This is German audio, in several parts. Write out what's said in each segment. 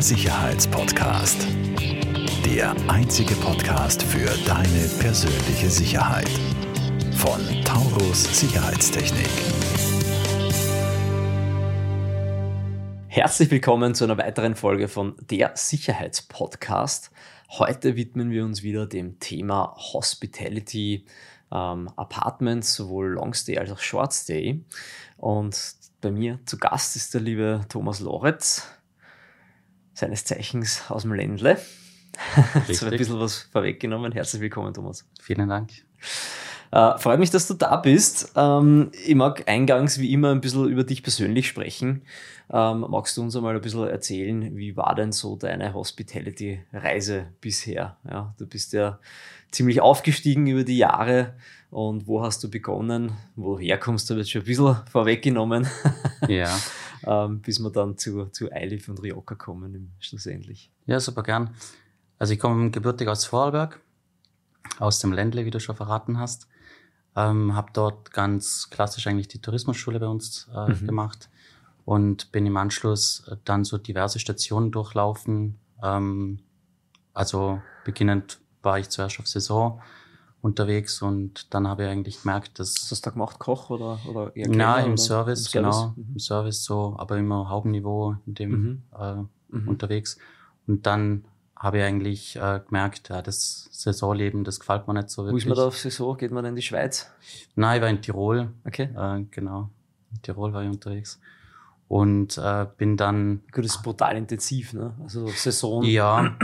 Sicherheitspodcast. Der einzige Podcast für deine persönliche Sicherheit. Von Taurus Sicherheitstechnik. Herzlich willkommen zu einer weiteren Folge von Der Sicherheitspodcast. Heute widmen wir uns wieder dem Thema Hospitality ähm, Apartments, sowohl Longstay als auch Shortstay. Und bei mir zu Gast ist der liebe Thomas Loretz, seines Zeichens aus dem Ländle. Jetzt habe ein bisschen was vorweggenommen. Herzlich willkommen, Thomas. Vielen Dank. Äh, freut mich, dass du da bist. Ähm, ich mag eingangs wie immer ein bisschen über dich persönlich sprechen. Ähm, magst du uns einmal ein bisschen erzählen, wie war denn so deine Hospitality-Reise bisher? Ja, du bist ja ziemlich aufgestiegen über die Jahre und wo hast du begonnen? Woher kommst du jetzt schon ein bisschen vorweggenommen? Ja. ähm, bis wir dann zu, zu Eilif und Rioja kommen schlussendlich. Ja, super gern. Also ich komme gebürtig aus Vorarlberg, aus dem Ländle, wie du schon verraten hast. Ähm, habe dort ganz klassisch eigentlich die Tourismusschule bei uns äh, mhm. gemacht und bin im Anschluss äh, dann so diverse Stationen durchlaufen. Ähm, also beginnend war ich zuerst auf Saison unterwegs und dann habe ich eigentlich gemerkt, dass... Was hast du da gemacht, Koch oder, oder eher Na, im, oder? Service, Im genau, Service, mhm. im Service so, aber immer Hauptniveau in dem mhm. Äh, mhm. unterwegs. Und dann habe ich eigentlich äh, gemerkt, ja, das Saisonleben, das gefällt mir nicht so wirklich. Wo ist man da auf Saison? Geht man in die Schweiz? Nein, ich war in Tirol. Okay. Äh, genau. In Tirol war ich unterwegs und äh, bin dann. Gut, das ist brutal intensiv, ne? Also Saison. Ja,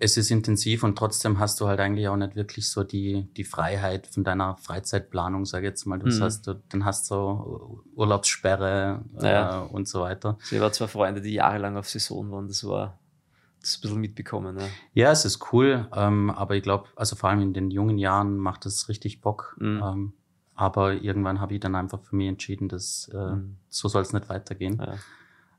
es ist intensiv und trotzdem hast du halt eigentlich auch nicht wirklich so die, die Freiheit von deiner Freizeitplanung, sag ich jetzt mal. Du mhm. hast, du, dann hast du Urlaubssperre äh, und so weiter. Also ich war zwei Freunde, die jahrelang auf Saison waren, das war das ein bisschen mitbekommen. Ne? Ja, es ist cool, ähm, aber ich glaube, also vor allem in den jungen Jahren macht es richtig Bock. Mhm. Ähm, aber irgendwann habe ich dann einfach für mich entschieden, dass äh, mhm. so soll es nicht weitergehen. Ja.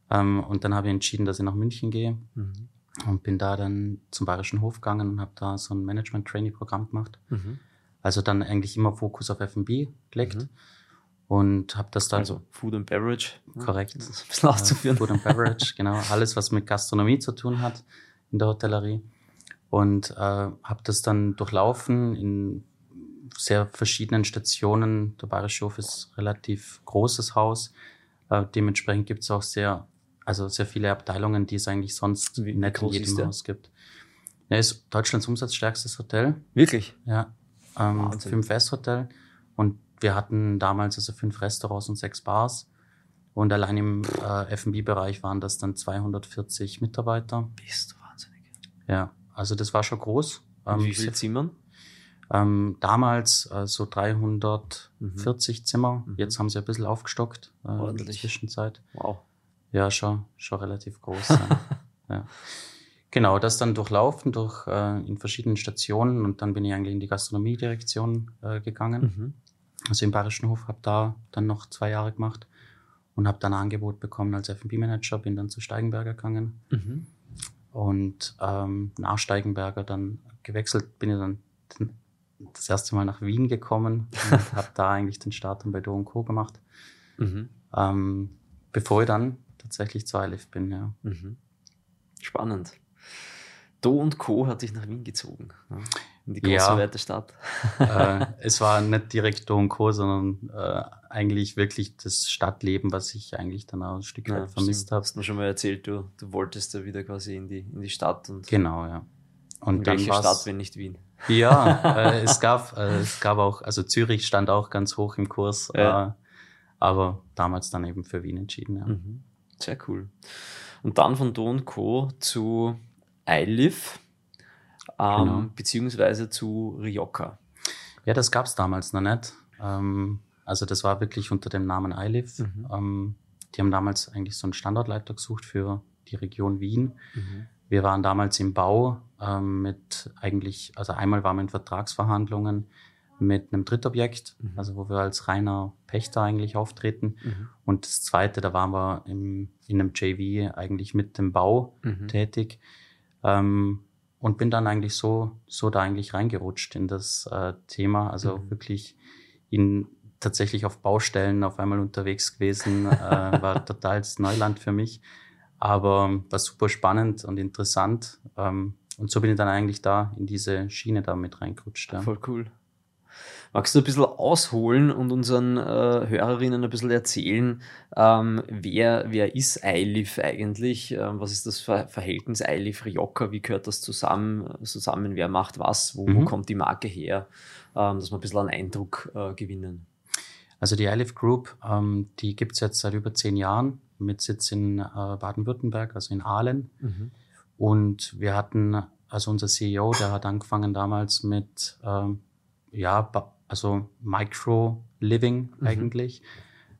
Ähm, und dann habe ich entschieden, dass ich nach München gehe mhm. und bin da dann zum Bayerischen Hof gegangen und habe da so ein Management-Training-Programm gemacht. Mhm. Also dann eigentlich immer Fokus auf F&B gelegt mhm. und habe das dann... Also Food and Beverage. Korrekt. Ist ein bisschen auszuführen. Food and Beverage, genau. Alles, was mit Gastronomie zu tun hat in der Hotellerie. Und äh, habe das dann durchlaufen in sehr verschiedenen Stationen. Der Bayerische Hof ist relativ großes Haus. Äh, dementsprechend gibt es auch sehr, also sehr viele Abteilungen, die es eigentlich sonst Wie nicht in jedem Haus gibt. Er ist Deutschlands umsatzstärkstes Hotel. Wirklich? Ja. Ähm, fünf S-Hotel. Und wir hatten damals also fünf Restaurants und sechs Bars. Und allein im äh, F&B-Bereich waren das dann 240 Mitarbeiter. Bist du wahnsinnig. Ja, also das war schon groß. Ähm, wie viele Zimmern? Ähm, damals äh, so 340 mhm. Zimmer. Mhm. Jetzt haben sie ein bisschen aufgestockt äh, in der Zwischenzeit. Wow. Ja, schon, schon relativ groß. ja. ja. Genau, das dann durchlaufen durch äh, in verschiedenen Stationen und dann bin ich eigentlich in die Gastronomiedirektion äh, gegangen. Mhm. Also im Bayerischen Hof habe da dann noch zwei Jahre gemacht und habe dann ein Angebot bekommen als F&B-Manager, bin dann zu Steigenberger gegangen mhm. und ähm, nach Steigenberger dann gewechselt, bin ich dann das erste Mal nach Wien gekommen und habe da eigentlich den Start dann bei Do Co. gemacht. Mhm. Ähm, bevor ich dann tatsächlich zu Eilif bin, ja. Mhm. Spannend. Do und Co. hat dich nach Wien gezogen. Ja, in die große ja, weite Stadt. äh, es war nicht direkt Do und Co., sondern äh, eigentlich wirklich das Stadtleben, was ich eigentlich dann auch ein Stück weit ja, vermisst habe. Hast du mir schon mal erzählt, du, du wolltest da wieder quasi in die, in die Stadt. Und genau, ja. Und in welche Stadt, wenn nicht Wien? Ja, äh, es gab äh, es gab auch, also Zürich stand auch ganz hoch im Kurs, ja. äh, aber damals dann eben für Wien entschieden. Ja. Mhm. Sehr cool. Und dann von Do Co. zu iLive, ähm, genau. beziehungsweise zu Rioja. Ja, das gab es damals noch nicht. Ähm, also das war wirklich unter dem Namen iLive. Mhm. Ähm, die haben damals eigentlich so einen Standortleiter gesucht für die Region Wien. Mhm. Wir waren damals im Bau ähm, mit eigentlich, also einmal waren wir in Vertragsverhandlungen mit einem Drittobjekt, mhm. also wo wir als reiner Pächter eigentlich auftreten. Mhm. Und das zweite, da waren wir im, in einem JV eigentlich mit dem Bau mhm. tätig. Ähm, und bin dann eigentlich so, so da eigentlich reingerutscht in das äh, Thema. Also mhm. wirklich in, tatsächlich auf Baustellen auf einmal unterwegs gewesen, äh, war totales Neuland für mich. Aber war super spannend und interessant. Ähm, und so bin ich dann eigentlich da in diese Schiene da mit reingerutscht. Ja. Voll cool. Magst du ein bisschen ausholen und unseren äh, Hörerinnen ein bisschen erzählen, ähm, wer, wer ist Eilif eigentlich? Ähm, was ist das Ver Verhältnis Eilif-Rioja? Wie gehört das zusammen? zusammen? Wer macht was? Wo, mhm. wo kommt die Marke her? Ähm, dass wir ein bisschen einen Eindruck äh, gewinnen. Also die Eilif Group, ähm, die gibt es jetzt seit über zehn Jahren mit Sitz in äh, Baden-Württemberg, also in Aalen. Mhm. Und wir hatten, also unser CEO, der hat angefangen damals mit, ähm, ja, also Micro-Living mhm. eigentlich.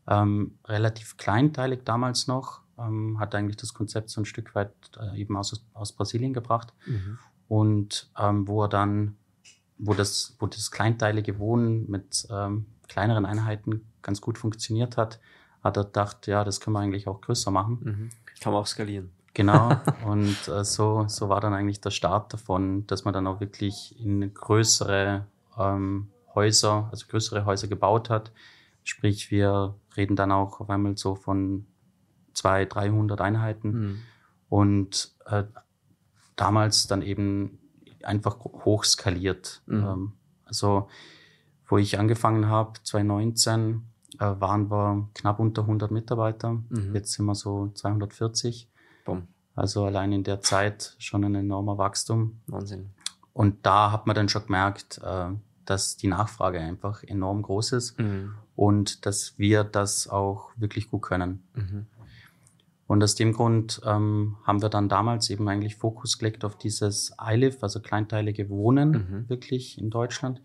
Ähm, relativ kleinteilig damals noch, ähm, hat eigentlich das Konzept so ein Stück weit äh, eben aus, aus Brasilien gebracht. Mhm. Und ähm, wo er dann, wo das, wo das kleinteilige Wohnen mit ähm, kleineren Einheiten ganz gut funktioniert hat, hat er gedacht, ja, das können wir eigentlich auch größer machen. Mhm. Kann man auch skalieren. Genau. Und äh, so, so war dann eigentlich der Start davon, dass man dann auch wirklich in größere ähm, Häuser, also größere Häuser gebaut hat. Sprich, wir reden dann auch auf einmal so von 200, 300 Einheiten. Mhm. Und äh, damals dann eben einfach hochskaliert. Mhm. Ähm, also, wo ich angefangen habe, 2019, äh, waren wir knapp unter 100 Mitarbeiter. Mhm. Jetzt sind wir so 240. Boom. Also allein in der Zeit schon ein enormer Wachstum. Wahnsinn. Und da hat man dann schon gemerkt, äh, dass die Nachfrage einfach enorm groß ist mhm. und dass wir das auch wirklich gut können. Mhm. Und aus dem Grund ähm, haben wir dann damals eben eigentlich Fokus gelegt auf dieses iLive, also kleinteilige Wohnen, mhm. wirklich in Deutschland.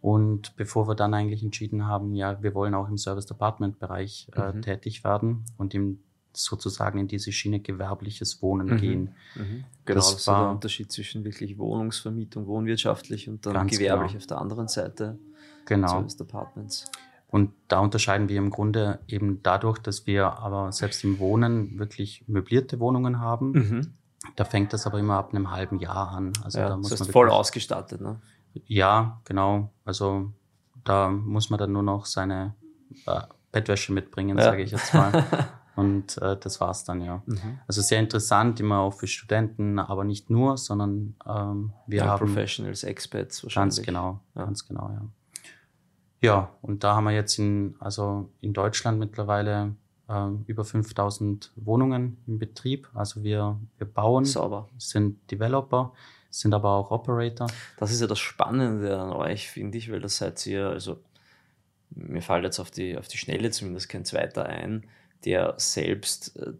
Und bevor wir dann eigentlich entschieden haben, ja, wir wollen auch im Service Department Bereich äh, mhm. tätig werden und im sozusagen in diese Schiene gewerbliches Wohnen mhm. gehen. Mhm. Genau, das, das war der Unterschied zwischen wirklich Wohnungsvermietung, wohnwirtschaftlich und dann gewerblich genau. auf der anderen Seite. Genau. Service Departments. Und da unterscheiden wir im Grunde eben dadurch, dass wir aber selbst im Wohnen wirklich möblierte Wohnungen haben. Mhm. Da fängt das aber immer ab einem halben Jahr an. Also ja, da muss das heißt man voll ausgestattet, ne? Ja, genau. Also da muss man dann nur noch seine äh, Bettwäsche mitbringen, ja. sage ich jetzt mal. Und äh, das war's dann, ja. Mhm. Also sehr interessant, immer auch für Studenten, aber nicht nur, sondern ähm, wir ja, haben. Professionals, Experts wahrscheinlich. Ganz genau, ja. ganz genau, ja. Ja, und da haben wir jetzt in, also in Deutschland mittlerweile äh, über 5000 Wohnungen im Betrieb. Also wir, wir bauen, Sauber. sind Developer, sind aber auch Operator. Das ist ja das Spannende an euch, finde ich, weil das seid ihr, also mir fällt jetzt auf die, auf die Schnelle zumindest kein zweiter ein, der selbst äh,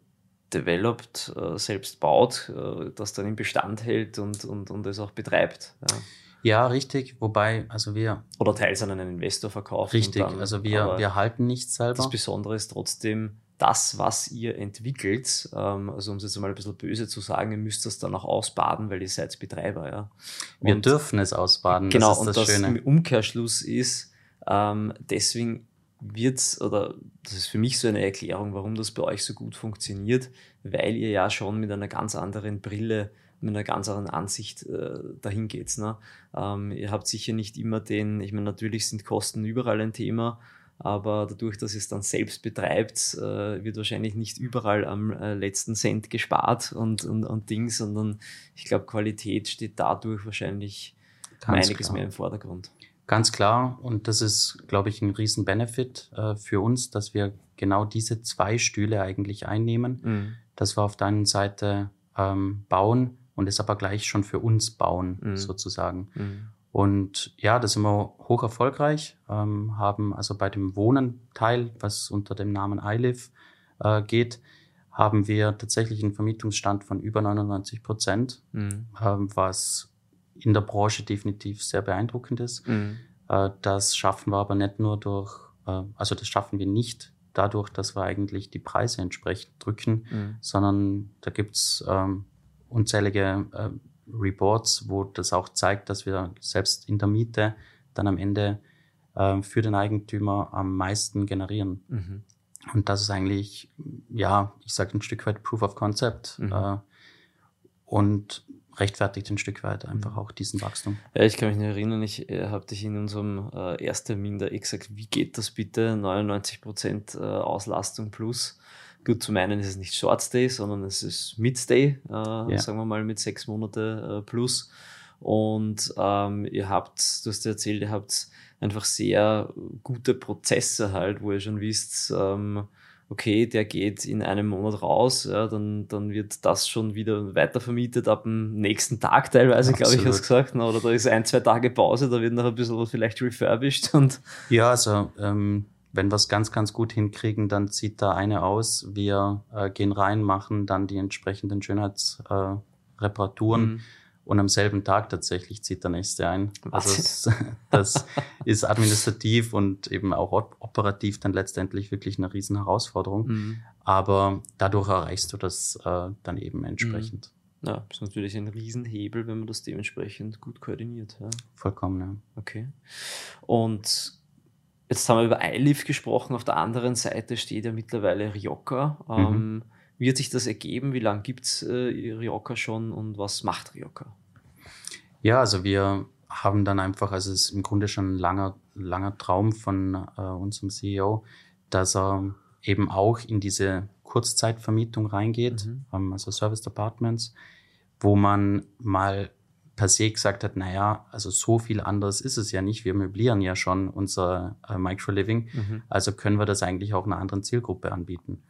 developt, äh, selbst baut, äh, das dann im Bestand hält und, und, und es auch betreibt. Ja. Ja, richtig. Wobei, also wir. Oder teils an einen Investor verkaufen. Richtig. Dann, also wir, wir halten nichts selber. Das Besondere ist trotzdem, das, was ihr entwickelt, ähm, also um es jetzt mal ein bisschen böse zu sagen, ihr müsst das dann auch ausbaden, weil ihr seid Betreiber, ja. Wir dürfen es ausbaden. Genau, das und das, das Schöne. im Umkehrschluss ist, ähm, deswegen wird oder das ist für mich so eine Erklärung, warum das bei euch so gut funktioniert, weil ihr ja schon mit einer ganz anderen Brille, mit einer ganz anderen Ansicht äh, dahin geht. Ne? Ähm, ihr habt sicher nicht immer den, ich meine, natürlich sind Kosten überall ein Thema, aber dadurch, dass es dann selbst betreibt, äh, wird wahrscheinlich nicht überall am äh, letzten Cent gespart und, und, und Ding, sondern ich glaube, Qualität steht dadurch wahrscheinlich Ganz einiges klar. mehr im Vordergrund. Ganz klar. Und das ist, glaube ich, ein riesen Benefit äh, für uns, dass wir genau diese zwei Stühle eigentlich einnehmen, mhm. dass wir auf der einen Seite ähm, bauen und es aber gleich schon für uns bauen, mhm. sozusagen. Mhm. Und ja, da sind wir hoch erfolgreich, ähm, haben also bei dem Wohnen-Teil, was unter dem Namen iLive äh, geht, haben wir tatsächlich einen Vermietungsstand von über 99 Prozent, mhm. ähm, was in der Branche definitiv sehr beeindruckend ist. Mhm. Äh, das schaffen wir aber nicht nur durch, äh, also das schaffen wir nicht dadurch, dass wir eigentlich die Preise entsprechend drücken, mhm. sondern da gibt's ähm, unzählige äh, Reports, wo das auch zeigt, dass wir selbst in der Miete dann am Ende äh, für den Eigentümer am meisten generieren. Mhm. Und das ist eigentlich, ja, ich sage ein Stück weit Proof of Concept. Mhm. Äh, und rechtfertigt ein Stück weit einfach mhm. auch diesen Wachstum. Ja, ich kann mich nicht erinnern, ich äh, habe dich in unserem äh, Ersttermin da eh gesagt, wie geht das bitte? 99% äh, Auslastung plus. Gut zu meinen, ist es nicht Short Stay, sondern es ist Midstay, äh, ja. sagen wir mal mit sechs Monate äh, plus. Und ähm, ihr habt, du hast erzählt, ihr habt einfach sehr gute Prozesse halt, wo ihr schon wisst, ähm, okay, der geht in einem Monat raus, ja, dann, dann wird das schon wieder weiter vermietet ab dem nächsten Tag teilweise, glaube ich, hast du gesagt. Ne? Oder da ist ein, zwei Tage Pause, da wird noch ein bisschen vielleicht refurbished. Und ja, also ähm, wenn wir es ganz, ganz gut hinkriegen, dann zieht da eine aus. Wir äh, gehen rein, machen dann die entsprechenden Schönheitsreparaturen. Äh, mhm und am selben Tag tatsächlich zieht der nächste ein. Also das, das ist administrativ und eben auch operativ dann letztendlich wirklich eine riesen Herausforderung. Mhm. Aber dadurch erreichst du das äh, dann eben entsprechend. Mhm. Ja, das ist natürlich ein Riesenhebel, wenn man das dementsprechend gut koordiniert. Ja. Vollkommen, ja. Okay. Und jetzt haben wir über iLift gesprochen. Auf der anderen Seite steht ja mittlerweile Rioja. Mhm. Ähm, wie hat sich das ergeben? Wie lange gibt es äh, Rioja schon und was macht Rioja? Ja, also wir haben dann einfach, also es ist im Grunde schon ein langer, langer Traum von äh, unserem CEO, dass er eben auch in diese Kurzzeitvermietung reingeht, mhm. ähm, also Service Departments, wo man mal per se gesagt hat, naja, also so viel anderes ist es ja nicht. Wir möblieren ja schon unser äh, Micro-Living, mhm. also können wir das eigentlich auch einer anderen Zielgruppe anbieten.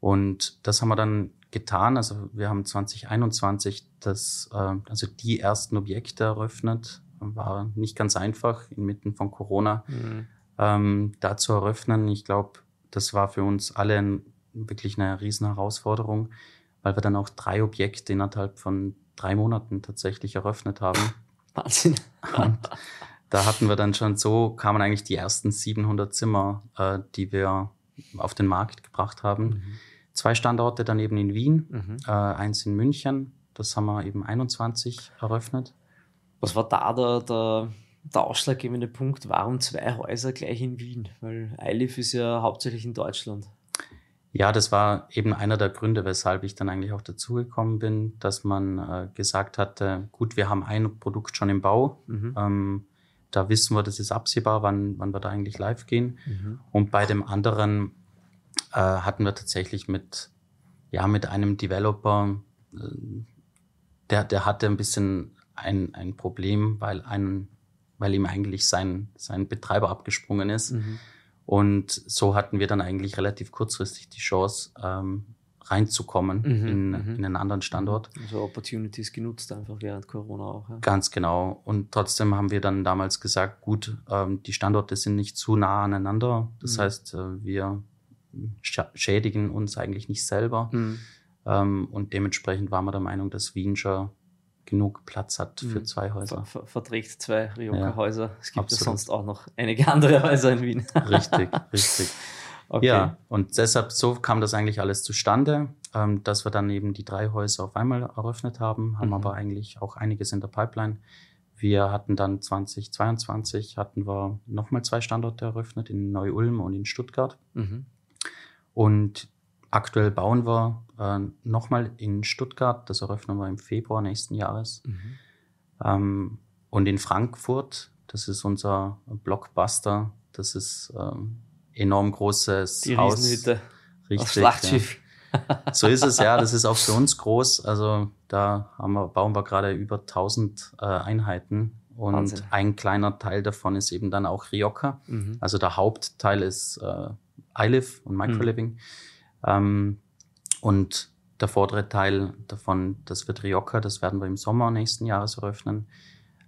Und das haben wir dann getan. Also wir haben 2021 das, äh, also die ersten Objekte eröffnet. War nicht ganz einfach inmitten von Corona mhm. ähm, da zu eröffnen. Ich glaube, das war für uns alle ein, wirklich eine riesen Herausforderung, weil wir dann auch drei Objekte innerhalb von drei Monaten tatsächlich eröffnet haben. Wahnsinn. Und da hatten wir dann schon so, kamen eigentlich die ersten 700 Zimmer, äh, die wir auf den Markt gebracht haben. Mhm zwei Standorte daneben in Wien, mhm. äh, eins in München. Das haben wir eben 21 eröffnet. Was war da der, der, der ausschlaggebende Punkt? Warum zwei Häuser gleich in Wien? Weil Eilif ist ja hauptsächlich in Deutschland. Ja, das war eben einer der Gründe, weshalb ich dann eigentlich auch dazugekommen bin, dass man äh, gesagt hatte, gut, wir haben ein Produkt schon im Bau. Mhm. Ähm, da wissen wir, das ist absehbar, wann, wann wir da eigentlich live gehen. Mhm. Und bei dem anderen äh, hatten wir tatsächlich mit, ja, mit einem Developer, äh, der, der hatte ein bisschen ein, ein Problem, weil ein, weil ihm eigentlich sein, sein Betreiber abgesprungen ist. Mhm. Und so hatten wir dann eigentlich relativ kurzfristig die Chance, ähm, reinzukommen mhm, in, mhm. in einen anderen Standort. Also Opportunities genutzt einfach während Corona auch. Ja. Ganz genau. Und trotzdem haben wir dann damals gesagt, gut, ähm, die Standorte sind nicht zu nah aneinander. Das mhm. heißt, äh, wir schädigen uns eigentlich nicht selber. Mhm. Ähm, und dementsprechend waren wir der Meinung, dass Wien schon genug Platz hat für mhm. zwei Häuser. Ver verträgt zwei Rioja-Häuser. Ja, es gibt absolut. ja sonst auch noch einige andere Häuser in Wien. richtig, richtig. Okay. Ja, und deshalb so kam das eigentlich alles zustande, ähm, dass wir dann eben die drei Häuser auf einmal eröffnet haben, haben mhm. aber eigentlich auch einiges in der Pipeline. Wir hatten dann 2022 hatten wir nochmal zwei Standorte eröffnet in Neu-Ulm und in Stuttgart. Mhm. Und aktuell bauen wir äh, nochmal in Stuttgart, das eröffnen wir im Februar nächsten Jahres. Mhm. Ähm, und in Frankfurt, das ist unser Blockbuster, das ist ähm, enorm großes Die Haus. Riesenhütte. Richtig. Schlachtschiff. Ja. So ist es, ja. Das ist auch für uns groß. Also da haben wir, bauen wir gerade über 1000 äh, Einheiten. Und Wahnsinn. ein kleiner Teil davon ist eben dann auch Rioja. Mhm. Also der Hauptteil ist äh, iLive und Microliving. Mhm. Ähm, und der vordere Teil davon, das wird Rioja, das werden wir im Sommer nächsten Jahres eröffnen.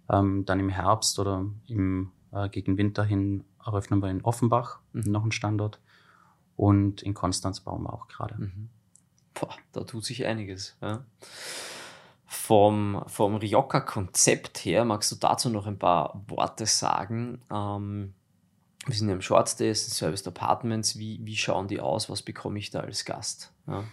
Ähm, dann im Herbst oder im, äh, gegen Winter hin eröffnen wir in Offenbach mhm. noch einen Standort. Und in Konstanz bauen wir auch gerade. Mhm. da tut sich einiges. Ja. Vom, vom Rioja-Konzept her, magst du dazu noch ein paar Worte sagen? Ähm, wir sind ja im Short Days, Service Apartments. Wie, wie schauen die aus? Was bekomme ich da als Gast? Ja.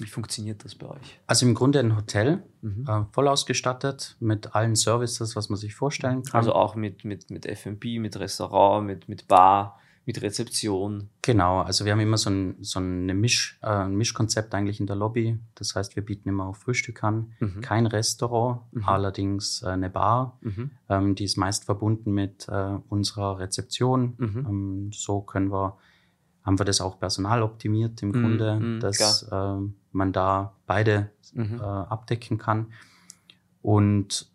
Wie funktioniert das bei euch? Also im Grunde ein Hotel, mhm. äh, voll ausgestattet mit allen Services, was man sich vorstellen kann. Also auch mit, mit, mit F&B, mit Restaurant, mit, mit Bar, mit Rezeption. Genau, also wir haben immer so ein, so eine Misch, äh, ein Mischkonzept eigentlich in der Lobby. Das heißt, wir bieten immer auch Frühstück an. Mhm. Kein Restaurant, mhm. allerdings äh, eine Bar. Mhm. Ähm, die ist meist verbunden mit äh, unserer Rezeption. Mhm. Ähm, so können wir haben wir das auch personaloptimiert im Grunde, mm, dass äh, man da beide Mhm. äh, abdecken kann. Und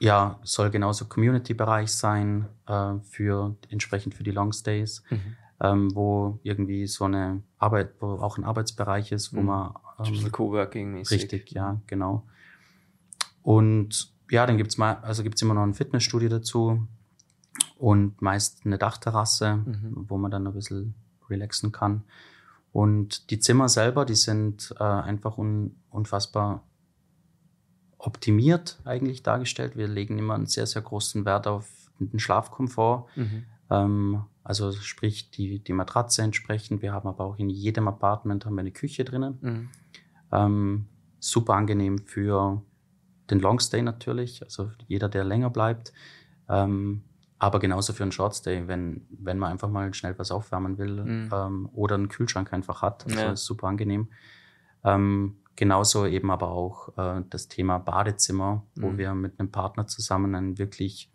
ja, soll genauso Community-Bereich sein äh, für entsprechend für die Longstays, Mhm. ähm, wo irgendwie so eine Arbeit, wo auch ein Arbeitsbereich ist, wo Mhm. man Ein bisschen ähm, Coworking-mäßig. richtig, ja, genau. Und ja, dann gibt's mal, also gibt's immer noch ein Fitnessstudio dazu und meist eine Dachterrasse, Mhm. wo man dann ein bisschen relaxen kann. Und die Zimmer selber, die sind äh, einfach un, unfassbar optimiert eigentlich dargestellt. Wir legen immer einen sehr, sehr großen Wert auf den Schlafkomfort. Mhm. Ähm, also sprich die, die Matratze entsprechend. Wir haben aber auch in jedem Apartment haben wir eine Küche drinnen. Mhm. Ähm, super angenehm für den Longstay natürlich, also jeder, der länger bleibt. Ähm, aber genauso für einen Shortstay, wenn, wenn man einfach mal schnell was aufwärmen will Mhm. ähm, oder einen Kühlschrank einfach hat. Also Ja. ist super angenehm. Ähm, genauso eben aber auch äh, das Thema Badezimmer, wo Mhm. wir mit einem Partner zusammen ein wirklich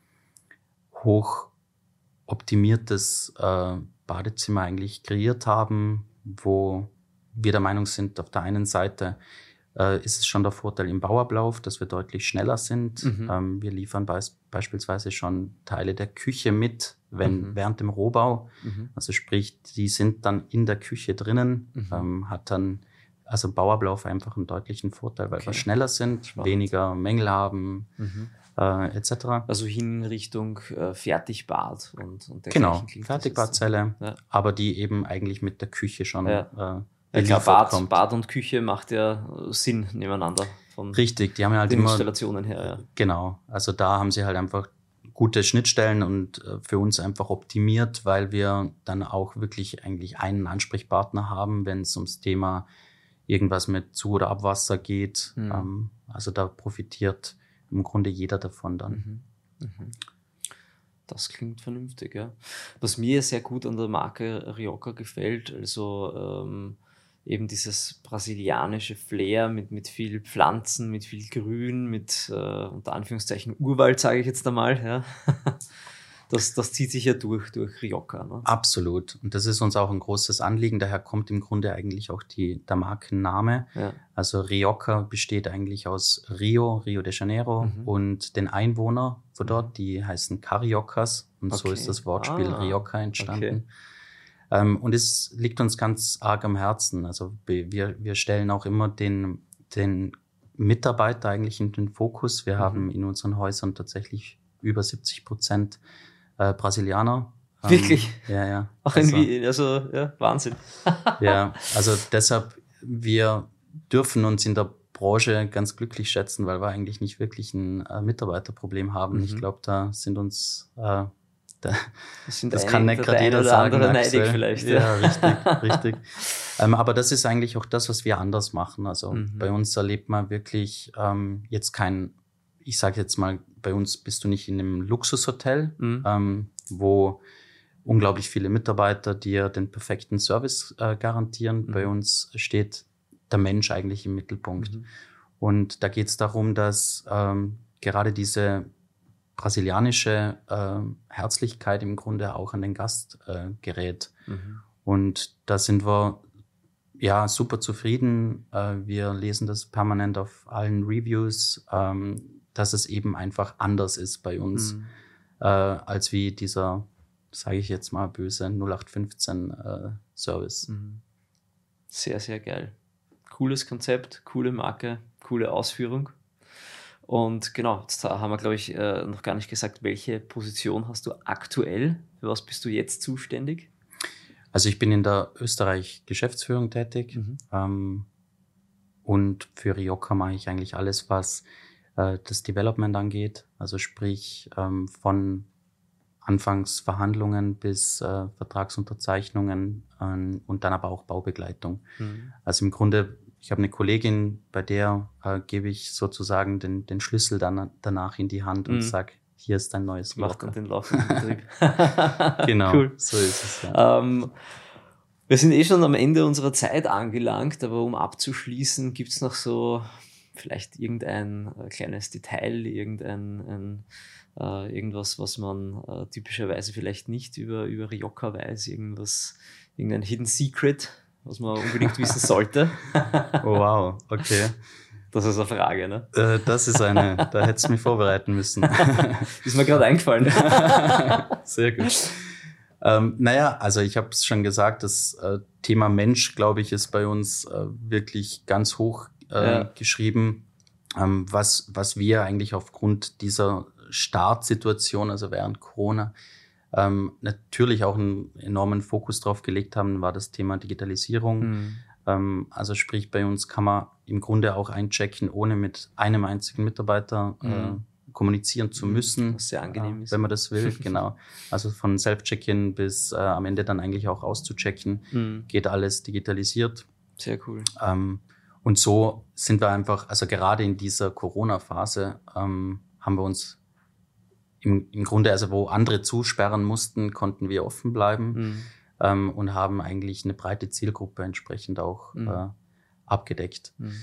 hoch optimiertes äh, Badezimmer eigentlich kreiert haben, wo wir der Meinung sind, auf der einen Seite äh, ist es schon der Vorteil im Bauablauf, dass wir deutlich schneller sind. Mhm. Ähm, wir liefern beis beispielsweise schon Teile der Küche mit, wenn Mhm. während dem Rohbau. Mhm. Also sprich, die sind dann in der Küche drinnen, Mhm. ähm, hat dann also Bauablauf einfach einen deutlichen Vorteil, weil wir Okay. schneller sind, Spannend. weniger Mängel haben, Mhm. äh, etc. Also hin Richtung äh, Fertigbad und, und Genau, Fertigbadzelle, Ja. aber die eben eigentlich mit der Küche schon Ja. äh. Ja, klar, Bad. Bad und Küche macht ja äh, Sinn nebeneinander von Richtig, die haben ja halt den immer, Installationen her. Ja. genau, also da haben sie halt einfach gute Schnittstellen und äh, für uns einfach optimiert, weil wir dann auch wirklich eigentlich einen Ansprechpartner haben, wenn es ums Thema irgendwas mit Zu- oder Abwasser geht. Mhm. Also da profitiert im Grunde jeder davon dann. Mhm. Mhm. Das klingt vernünftig, ja. Was mir sehr gut an der Marke Rioja gefällt, also ähm, eben dieses brasilianische Flair mit, mit viel Pflanzen, mit viel Grün, mit äh, unter Anführungszeichen Urwald, sage ich jetzt einmal. Ja. Das, das zieht sich ja durch, durch Rioja. Ne? Absolut. Und das ist uns auch ein großes Anliegen. Daher kommt im Grunde eigentlich auch die, der Markenname. Ja. Also Rioja besteht eigentlich aus Rio, Rio de Janeiro Mhm. und den Einwohner von dort, die heißen Cariocas. Und so Okay. ist das Wortspiel Ah, Rioja entstanden. okay. Ähm, und es liegt uns ganz arg am Herzen. Also wir, wir stellen auch immer den, den Mitarbeiter eigentlich in den Fokus. Wir Mhm. haben in unseren Häusern tatsächlich über 70 Prozent äh, Brasilianer. Ähm, Wirklich? Ja, ja. Auch Also- irgendwie, also ja, Wahnsinn. ja, also deshalb, wir dürfen uns in der Branche ganz glücklich schätzen, weil wir eigentlich nicht wirklich ein äh, Mitarbeiterproblem haben. Mhm. Ich glaube, da sind uns, äh, Das, das kann nicht gerade jeder sagen. Axel. neidig vielleicht. Ja, richtig, richtig. Ähm, aber das ist eigentlich auch das, was wir anders machen. Also Mhm. bei uns erlebt man wirklich ähm, jetzt kein, ich sage jetzt mal, bei uns bist du nicht in einem Luxushotel, Mhm. ähm, wo unglaublich viele Mitarbeiter dir den perfekten Service äh, garantieren. Mhm. Bei uns steht der Mensch eigentlich im Mittelpunkt. Mhm. Und da geht es darum, dass ähm, gerade diese brasilianische äh, Herzlichkeit im Grunde auch an den Gast äh, gerät. Mhm. Und da sind wir ja super zufrieden. Äh, wir lesen das permanent auf allen Reviews, ähm, dass es eben einfach anders ist bei uns, Mhm. äh, als wie dieser, sage ich jetzt mal böse, 0815 äh, Service. Mhm. Sehr, sehr geil. Cooles Konzept, coole Marke, coole Ausführung. Und genau, jetzt haben wir, glaube ich, äh, noch gar nicht gesagt, welche Position hast du aktuell? Für was bist du jetzt zuständig? Also ich bin in der Österreich Geschäftsführung tätig. Mhm. Ähm, und für Rioja mache ich eigentlich alles, was äh, das Development angeht. Also sprich ähm, von Anfangsverhandlungen bis äh, Vertragsunterzeichnungen ähm, und dann aber auch Baubegleitung. Mhm. Also im Grunde, ich habe eine Kollegin, bei der äh, gebe ich sozusagen den, den Schlüssel dann danach in die Hand und Mhm. sag, hier ist dein neues Macht dann Rioja. den laufenden Betrieb. Genau, Cool. so ist es. Ja. Ähm, wir sind eh schon am Ende unserer Zeit angelangt, aber um abzuschließen, gibt es noch so vielleicht irgendein äh, kleines Detail, irgendein ein, äh, irgendwas, was man äh, typischerweise vielleicht nicht über, über Rioja weiß, irgendwas, irgendein Hidden Secret, was man unbedingt wissen sollte. oh, wow, okay. Das ist eine Frage, ne? Äh, das ist eine, da hättest du mich vorbereiten müssen. ist mir gerade eingefallen. Sehr gut. Ähm, naja, also ich habe es schon gesagt, das äh, Thema Mensch, glaube ich, ist bei uns äh, wirklich ganz hoch äh, ja. geschrieben. Ähm, was, was wir eigentlich aufgrund dieser Startsituation, also während Corona, ähm, natürlich auch einen enormen Fokus drauf gelegt haben, war das Thema Digitalisierung. Mhm. Ähm, also sprich, bei uns kann man im Grunde auch einchecken, ohne mit einem einzigen Mitarbeiter äh, mhm kommunizieren zu mhm. müssen. Was sehr angenehm äh, ist. Wenn man das will, genau. Also von Self-Check-In bis äh, am Ende dann eigentlich auch auszuchecken, mhm. geht alles digitalisiert. Sehr cool. Ähm, und so sind wir einfach, also gerade in dieser Corona-Phase ähm, haben wir uns im, im Grunde, also wo andere zusperren mussten, konnten wir offen bleiben mhm. ähm, und haben eigentlich eine breite Zielgruppe entsprechend auch mhm. äh, abgedeckt. Mhm.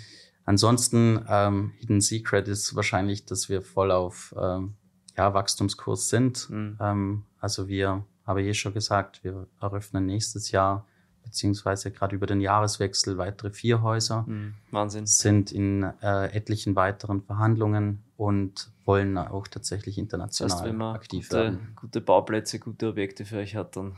Ansonsten, ähm, Hidden Secret ist wahrscheinlich, dass wir voll auf ähm, ja, Wachstumskurs sind. Mhm. Ähm, also wir, habe ich eh schon gesagt, wir eröffnen nächstes Jahr beziehungsweise gerade über den Jahreswechsel weitere vier Häuser. Mhm. Wahnsinn. Sind in äh, etlichen weiteren Verhandlungen und wollen auch tatsächlich international das heißt, wenn man aktiv gute, werden. Gute Bauplätze, gute Objekte für euch hat, dann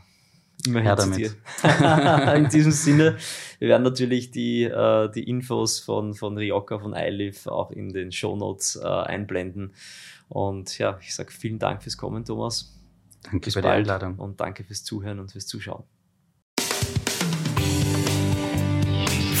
Immer Her damit. In diesem Sinne, wir werden natürlich die, äh, die Infos von, von Rioja, von iLive auch in den Shownotes äh, einblenden. Und ja, ich sage vielen Dank fürs Kommen, Thomas. Danke Bis für die Einladung. Und danke fürs Zuhören und fürs Zuschauen.